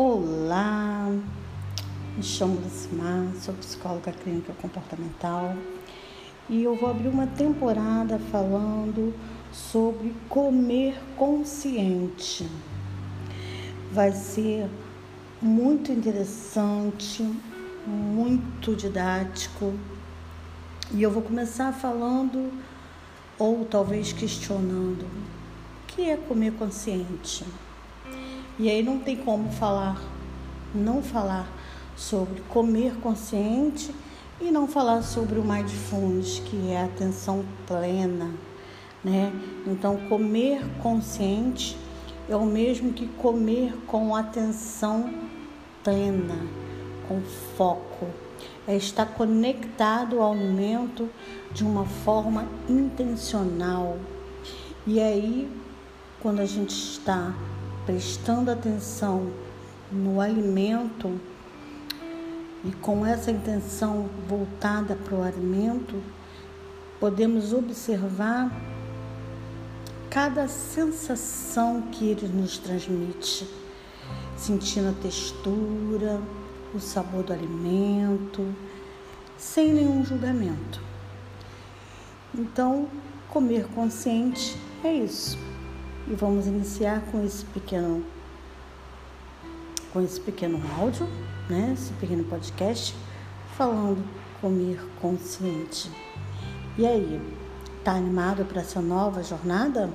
Olá, me chamo Lucimar, sou psicóloga clínica comportamental e eu vou abrir uma temporada falando sobre comer consciente. Vai ser muito interessante, muito didático e eu vou começar falando ou talvez questionando o que é comer consciente. E aí não tem como falar, não falar sobre comer consciente e não falar sobre o mindfulness, que é a atenção plena, né? Então, comer consciente é o mesmo que comer com atenção plena, com foco. É estar conectado ao alimento de uma forma intencional. E aí, quando a gente está prestando atenção no alimento e com essa intenção voltada para o alimento, podemos observar cada sensação que ele nos transmite, sentindo a textura, o sabor do alimento, sem nenhum julgamento. Então, comer consciente é isso. E vamos iniciar com esse pequeno com esse pequeno áudio, né? Esse pequeno podcast falando comer consciente. E aí, tá animado para essa nova jornada?